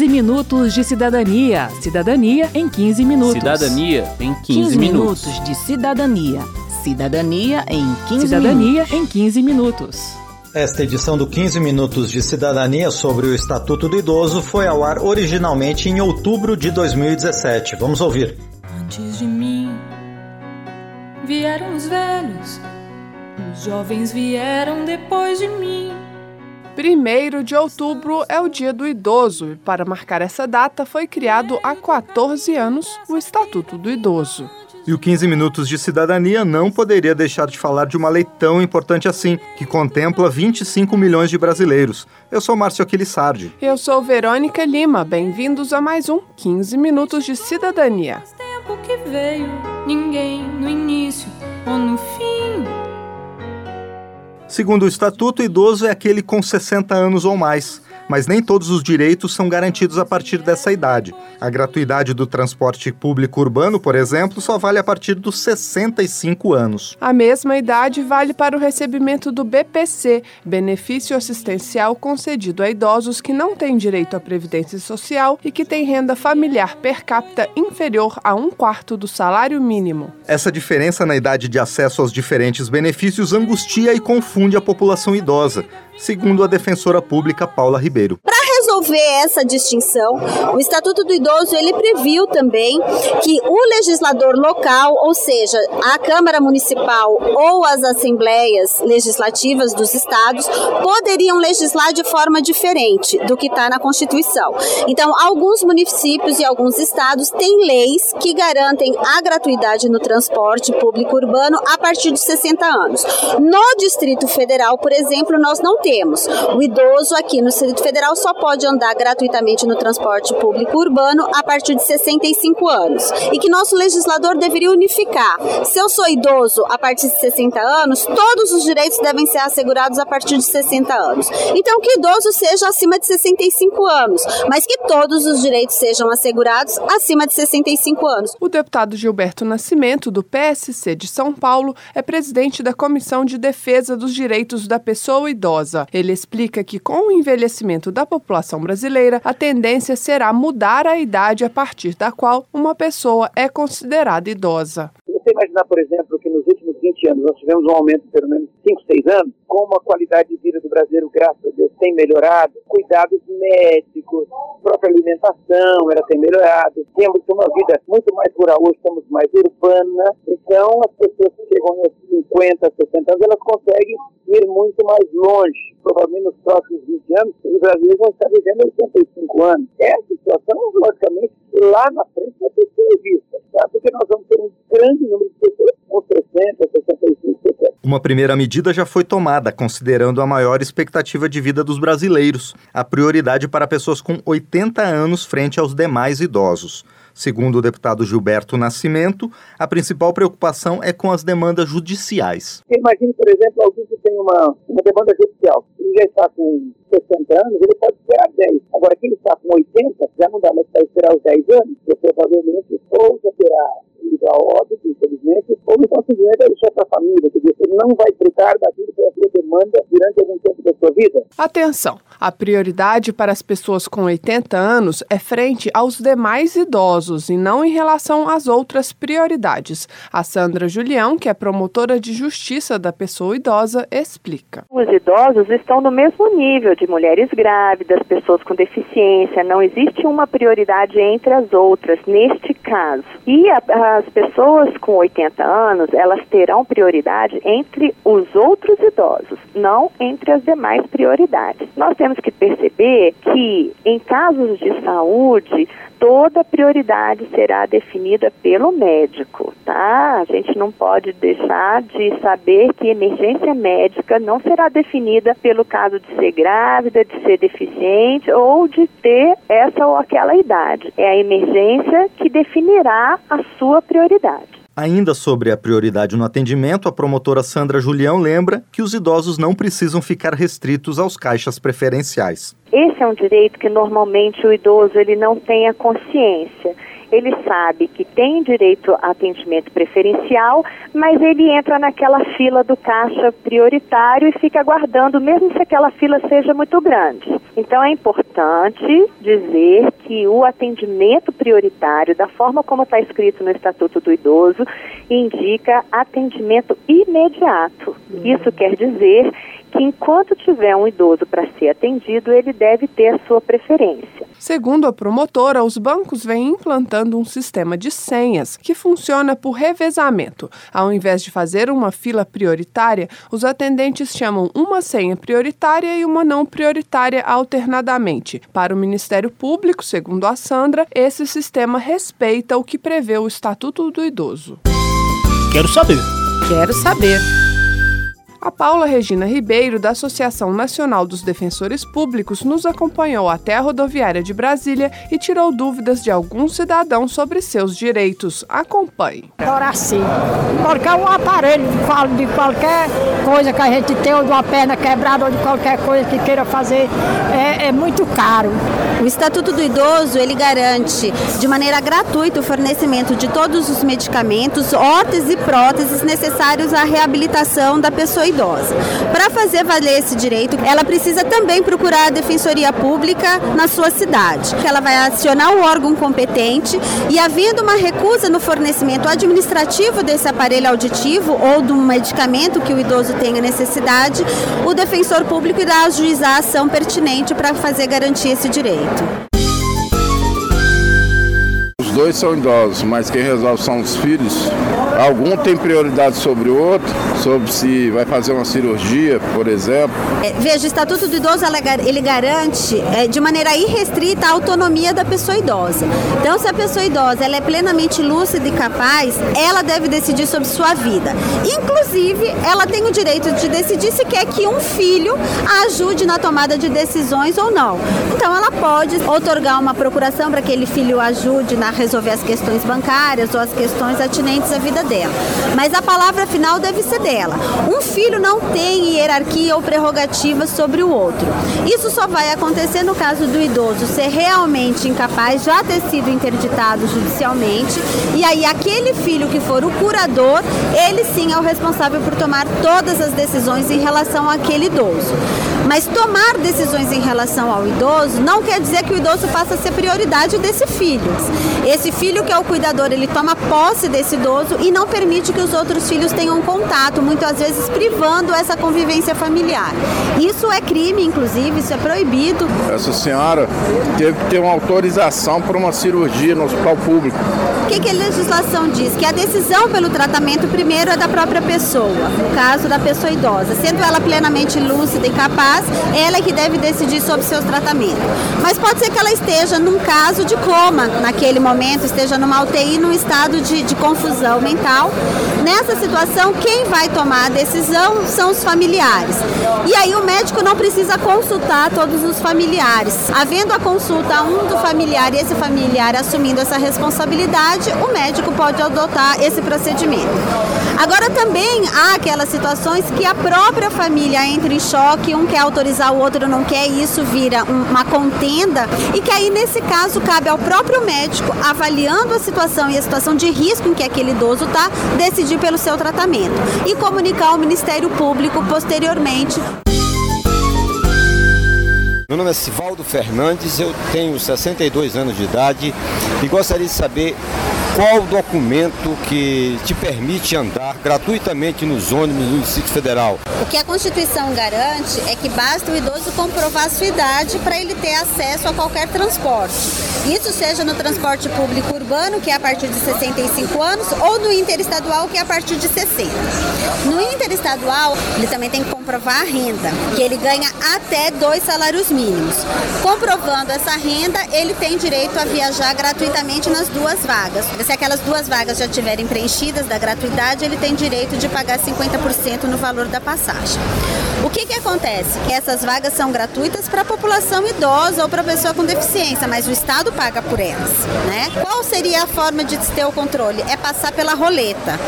15 minutos de cidadania. Cidadania em 15 minutos. Cidadania em 15, 15 minutos. minutos de cidadania. Cidadania em 15 Cidadania minutos. em 15 minutos. Esta edição do 15 Minutos de Cidadania sobre o Estatuto do Idoso foi ao ar originalmente em outubro de 2017. Vamos ouvir. Antes de mim vieram os velhos, os jovens vieram depois de mim. 1 de outubro é o Dia do Idoso e, para marcar essa data, foi criado há 14 anos o Estatuto do Idoso. E o 15 Minutos de Cidadania não poderia deixar de falar de uma lei tão importante assim, que contempla 25 milhões de brasileiros. Eu sou Márcio Aquilissardi. Eu sou Verônica Lima. Bem-vindos a mais um 15 Minutos de Cidadania. Tempo que veio, ninguém no início ou no fim. Segundo o Estatuto, idoso é aquele com 60 anos ou mais. Mas nem todos os direitos são garantidos a partir dessa idade. A gratuidade do transporte público urbano, por exemplo, só vale a partir dos 65 anos. A mesma idade vale para o recebimento do BPC, benefício assistencial concedido a idosos que não têm direito à previdência social e que têm renda familiar per capita inferior a um quarto do salário mínimo. Essa diferença na idade de acesso aos diferentes benefícios angustia e confunde a população idosa, segundo a defensora pública Paula Ribeiro. Para resolver essa distinção, o Estatuto do Idoso ele previu também que o legislador local, ou seja, a Câmara Municipal ou as assembleias legislativas dos estados, poderiam legislar de forma diferente do que está na Constituição. Então, alguns municípios e alguns estados têm leis que garantem a gratuidade no transporte público urbano a partir de 60 anos. No Distrito Federal, por exemplo, nós não temos. O idoso aqui no Distrito Federal só pode andar gratuitamente no transporte público urbano a partir de 65 anos. E que nosso legislador deveria unificar. Se eu sou idoso a partir de 60 anos, todos os direitos devem ser assegurados a partir de 60 anos. Então, que idoso seja acima de 65 anos, mas que todos os direitos sejam assegurados acima de 65 anos. O deputado Gilberto Nascimento, do PSC de São Paulo, é presidente da Comissão de Defesa dos Direitos da Pessoa Idosa. Ele explica que, com o envelhecimento da população brasileira, a tendência será mudar a idade a partir da qual uma pessoa é considerada idosa. Você imaginar, por exemplo, que nos últimos 20 anos nós tivemos um aumento de pelo menos 5, 6 anos, como a qualidade de vida do brasileiro, graças a Deus, tem melhorado, cuidados médicos, própria alimentação ela tem melhorado, temos uma vida muito mais rural, hoje estamos mais urbana, então as pessoas que chegam aos 50, 60 anos, elas conseguem ir muito mais longe. Provavelmente nos próximos 20 anos, os brasileiros vão estar vivendo 85 anos. Essa situação, logicamente, lá na frente vai ter que ser vista, tá? porque nós vamos ter um grande número de pessoas com 60, 65, 70. Uma primeira medida já foi tomada, considerando a maior expectativa de vida dos brasileiros, a prioridade para pessoas com 80 anos frente aos demais idosos. Segundo o deputado Gilberto Nascimento, a principal preocupação é com as demandas judiciais. Imagine, por exemplo, alguém que tem uma, uma demanda judicial. Ele já está com 60 anos, ele pode esperar 10. Agora, quem está com 80, já não dá mais para esperar os 10 anos, porque provavelmente ou já terá a óbito, infelizmente, ou então simplesmente deixar para a família, quer dizer, ele não vai fritar daquilo que é a sua demanda durante algum tempo da sua vida. Atenção! A prioridade para as pessoas com 80 anos é frente aos demais idosos e não em relação às outras prioridades. A Sandra Julião, que é promotora de justiça da pessoa idosa, explica. Os idosos estão no mesmo nível de mulheres grávidas, pessoas com deficiência, não existe uma prioridade entre as outras neste caso. E a, as pessoas com 80 anos, elas terão prioridade entre os outros idosos, não entre as demais prioridades. Nós temos que perceber que em casos de saúde, toda prioridade será definida pelo médico, tá? A gente não pode deixar de saber que emergência médica não será definida pelo caso de ser grávida, de ser deficiente ou de ter essa ou aquela idade. É a emergência que definirá a sua prioridade. Ainda sobre a prioridade no atendimento, a promotora Sandra Julião lembra que os idosos não precisam ficar restritos aos caixas preferenciais. Esse é um direito que normalmente o idoso ele não tem a consciência. Ele sabe que tem direito a atendimento preferencial, mas ele entra naquela fila do caixa prioritário e fica aguardando, mesmo se aquela fila seja muito grande. Então é importante dizer que o atendimento prioritário, da forma como está escrito no Estatuto do Idoso, indica atendimento imediato. Isso quer dizer que enquanto tiver um idoso para ser atendido, ele deve ter a sua preferência. Segundo a promotora, os bancos vêm implantando um sistema de senhas que funciona por revezamento. Ao invés de fazer uma fila prioritária, os atendentes chamam uma senha prioritária e uma não prioritária alternadamente. Para o Ministério Público, segundo a Sandra, esse sistema respeita o que prevê o Estatuto do Idoso. Quero saber. Quero saber. A Paula Regina Ribeiro, da Associação Nacional dos Defensores Públicos, nos acompanhou até a rodoviária de Brasília e tirou dúvidas de alguns cidadãos sobre seus direitos. Acompanhe. Agora sim, porque o aparelho fala de qualquer coisa que a gente tem, ou de uma perna quebrada, ou de qualquer coisa que queira fazer, é, é muito caro. O Estatuto do Idoso, ele garante de maneira gratuita o fornecimento de todos os medicamentos, órteses e próteses necessários à reabilitação da pessoa idosa. Para fazer valer esse direito, ela precisa também procurar a Defensoria Pública na sua cidade. Ela vai acionar o órgão competente e, havendo uma recusa no fornecimento administrativo desse aparelho auditivo ou do medicamento que o idoso tenha necessidade, o defensor público irá ajuizar a ação pertinente para fazer garantir esse direito dois são idosos, mas quem resolve são os filhos. Algum tem prioridade sobre o outro, sobre se vai fazer uma cirurgia, por exemplo. É, veja, o Estatuto do Idoso ele garante é, de maneira irrestrita a autonomia da pessoa idosa. Então, se a pessoa idosa ela é plenamente lúcida e capaz, ela deve decidir sobre sua vida. Inclusive, ela tem o direito de decidir se quer que um filho a ajude na tomada de decisões ou não. Então, ela pode otorgar uma procuração para que aquele filho ajude na resolver as questões bancárias ou as questões atinentes à vida dela. Mas a palavra final deve ser dela. Um filho não tem hierarquia ou prerrogativa sobre o outro. Isso só vai acontecer no caso do idoso ser realmente incapaz, já ter sido interditado judicialmente, e aí aquele filho que for o curador, ele sim é o responsável por tomar todas as decisões em relação àquele idoso. Mas tomar decisões em relação ao idoso não quer dizer que o idoso passa a ser prioridade desse filho. Esse filho que é o cuidador, ele toma posse desse idoso e não permite que os outros filhos tenham contato, muitas vezes privando essa convivência familiar. Isso é crime, inclusive, isso é proibido. Essa senhora teve que ter uma autorização para uma cirurgia no hospital público. Que, que a legislação diz? Que a decisão pelo tratamento primeiro é da própria pessoa, no caso da pessoa idosa. Sendo ela plenamente lúcida e capaz, ela é que deve decidir sobre seus tratamentos. Mas pode ser que ela esteja num caso de coma naquele momento momento esteja numa UTI num estado de, de confusão mental. Nessa situação, quem vai tomar a decisão são os familiares. E aí o médico não precisa consultar todos os familiares. Havendo a consulta a um do familiar e esse familiar assumindo essa responsabilidade, o médico pode adotar esse procedimento. Agora também há aquelas situações que a própria família entra em choque, um quer autorizar, o outro não quer, e isso vira uma contenda, e que aí nesse caso cabe ao próprio médico avaliando a situação e a situação de risco em que aquele idoso está, decidir pelo seu tratamento e comunicar ao Ministério Público posteriormente. Meu nome é Sivaldo Fernandes, eu tenho 62 anos de idade e gostaria de saber qual o documento que te permite andar gratuitamente nos ônibus do Distrito Federal? O que a Constituição garante é que basta o idoso comprovar sua idade para ele ter acesso a qualquer transporte. Isso seja no transporte público urbano, que é a partir de 65 anos, ou no interestadual, que é a partir de 60. No interestadual, ele também tem que comprovar a renda, que ele ganha até dois salários mínimos. Comprovando essa renda, ele tem direito a viajar gratuitamente nas duas vagas se aquelas duas vagas já estiverem preenchidas da gratuidade, ele tem direito de pagar 50% no valor da passagem. O que, que acontece? Essas vagas são gratuitas para a população idosa ou para pessoa com deficiência, mas o Estado paga por elas. Né? Qual seria a forma de ter o controle? É passar pela roleta.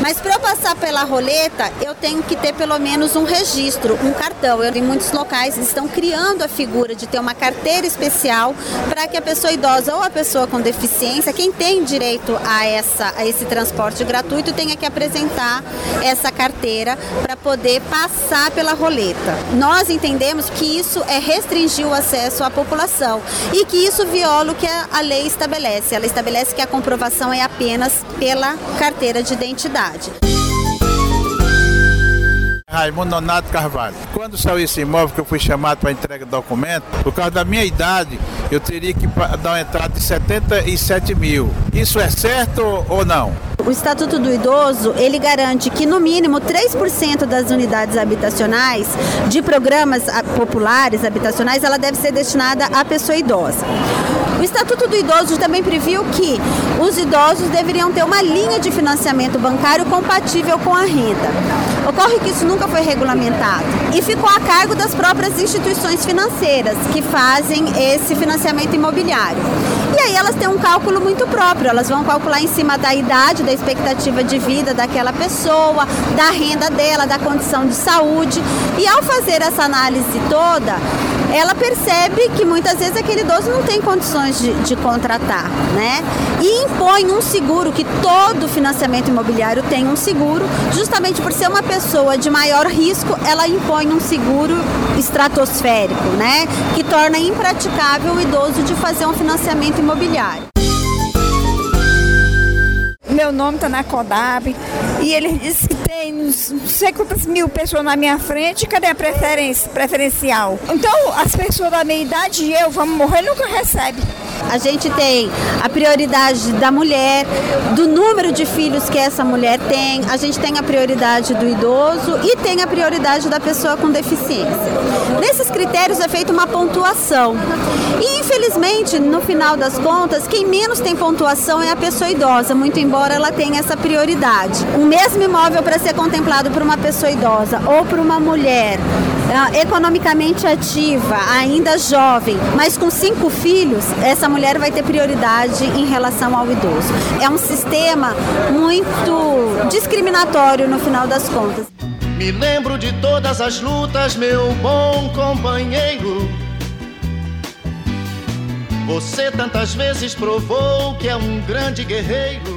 Mas para eu passar pela roleta, eu tenho que ter pelo menos um registro, um cartão. Eu, em muitos locais estão criando a figura de ter uma carteira especial para que a pessoa idosa ou a pessoa com deficiência, quem tem direito a, essa, a esse transporte gratuito, tenha que apresentar essa carteira para poder passar pela roleta. Nós entendemos que isso é restringir o acesso à população e que isso viola o que a lei estabelece. Ela estabelece que a comprovação é apenas pela carteira de identidade. Raimundo Nonato Carvalho. Quando saiu esse imóvel que eu fui chamado para entrega do documento, por causa da minha idade, eu teria que dar uma entrada de 77 mil. Isso é certo ou não? O Estatuto do Idoso, ele garante que no mínimo 3% das unidades habitacionais de programas populares habitacionais, ela deve ser destinada à pessoa idosa. O Estatuto do Idoso também previu que os idosos deveriam ter uma linha de financiamento bancário compatível com a renda. Ocorre que isso nunca foi regulamentado e ficou a cargo das próprias instituições financeiras que fazem esse financiamento imobiliário. E aí elas têm um cálculo muito próprio, elas vão calcular em cima da idade, da expectativa de vida daquela pessoa, da renda dela, da condição de saúde. E ao fazer essa análise toda, ela percebe que muitas vezes aquele idoso não tem condições de, de contratar, né? E impõe um seguro, que todo financiamento imobiliário tem um seguro, justamente por ser uma pessoa de maior risco, ela impõe um seguro estratosférico, né? Que torna impraticável o idoso de fazer um financiamento imobiliário. Meu nome está na Codab e ele disse que tem não sei quantas mil pessoas na minha frente, cadê a preferência preferencial? Então, as pessoas da minha idade e eu vamos morrer nunca recebe. A gente tem a prioridade da mulher, do número de filhos que essa mulher tem, a gente tem a prioridade do idoso e tem a prioridade da pessoa com deficiência. Nesses critérios é feita uma pontuação. E infelizmente, no final das contas, quem menos tem pontuação é a pessoa idosa, muito embora ela tenha essa prioridade. O mesmo imóvel para ser contemplado por uma pessoa idosa ou por uma mulher uh, economicamente ativa, ainda jovem, mas com cinco filhos, essa mulher vai ter prioridade em relação ao idoso. É um sistema muito discriminatório no final das contas. Me lembro de todas as lutas, meu bom companheiro. Você tantas vezes provou que é um grande guerreiro.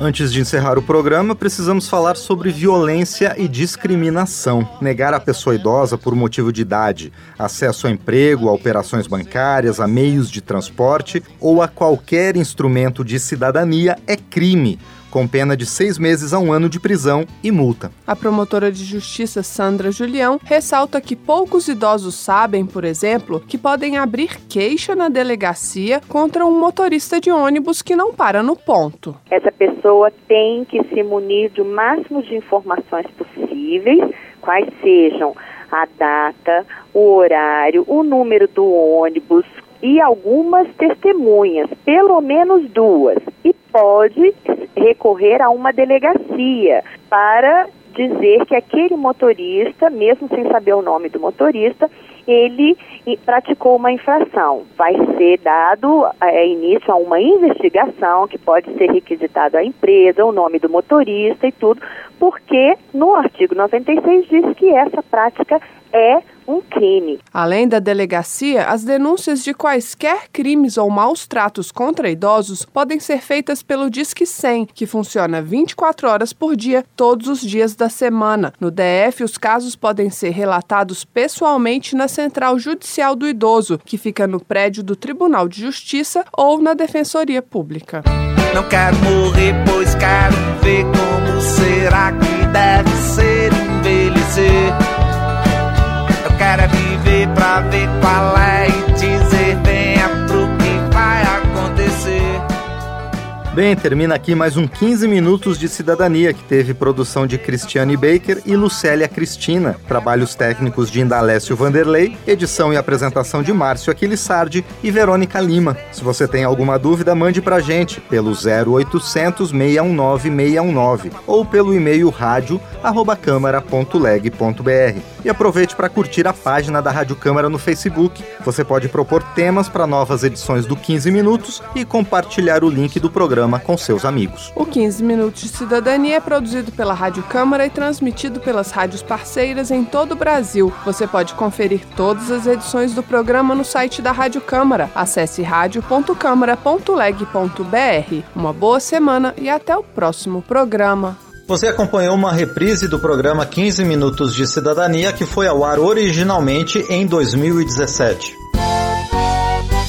Antes de encerrar o programa, precisamos falar sobre violência e discriminação. Negar a pessoa idosa por motivo de idade, acesso a emprego, a operações bancárias, a meios de transporte ou a qualquer instrumento de cidadania é crime com pena de seis meses a um ano de prisão e multa. A promotora de justiça Sandra Julião ressalta que poucos idosos sabem, por exemplo, que podem abrir queixa na delegacia contra um motorista de ônibus que não para no ponto. Essa pessoa tem que se munir do máximo de informações possíveis, quais sejam a data, o horário, o número do ônibus, e algumas testemunhas, pelo menos duas, e pode recorrer a uma delegacia para dizer que aquele motorista, mesmo sem saber o nome do motorista, ele praticou uma infração. Vai ser dado é, início a uma investigação que pode ser requisitado a empresa, o nome do motorista e tudo, porque no artigo 96 diz que essa prática é um crime. Além da delegacia, as denúncias de quaisquer crimes ou maus tratos contra idosos podem ser feitas pelo Disque 100, que funciona 24 horas por dia, todos os dias da semana. No DF, os casos podem ser relatados pessoalmente na Central Judicial do Idoso, que fica no prédio do Tribunal de Justiça ou na Defensoria Pública. Não quero morrer, pois quero ver como será que deve ser envelhecer quero é viver pra ver qual é Bem, termina aqui mais um 15 minutos de cidadania que teve produção de Cristiane Baker e Lucélia Cristina, trabalhos técnicos de Indalécio Vanderlei, edição e apresentação de Márcio Aquilissardi e Verônica Lima. Se você tem alguma dúvida, mande pra gente pelo 0800 619 619 ou pelo e-mail rádio@câmara.leg.br. E aproveite para curtir a página da Rádio Câmara no Facebook. Você pode propor temas para novas edições do 15 minutos e compartilhar o link do programa programa com seus amigos. O 15 Minutos de Cidadania é produzido pela Rádio Câmara e transmitido pelas rádios parceiras em todo o Brasil. Você pode conferir todas as edições do programa no site da Rádio Câmara. Acesse radio.câmara.leg.br. Uma boa semana e até o próximo programa. Você acompanhou uma reprise do programa 15 Minutos de Cidadania que foi ao ar originalmente em 2017.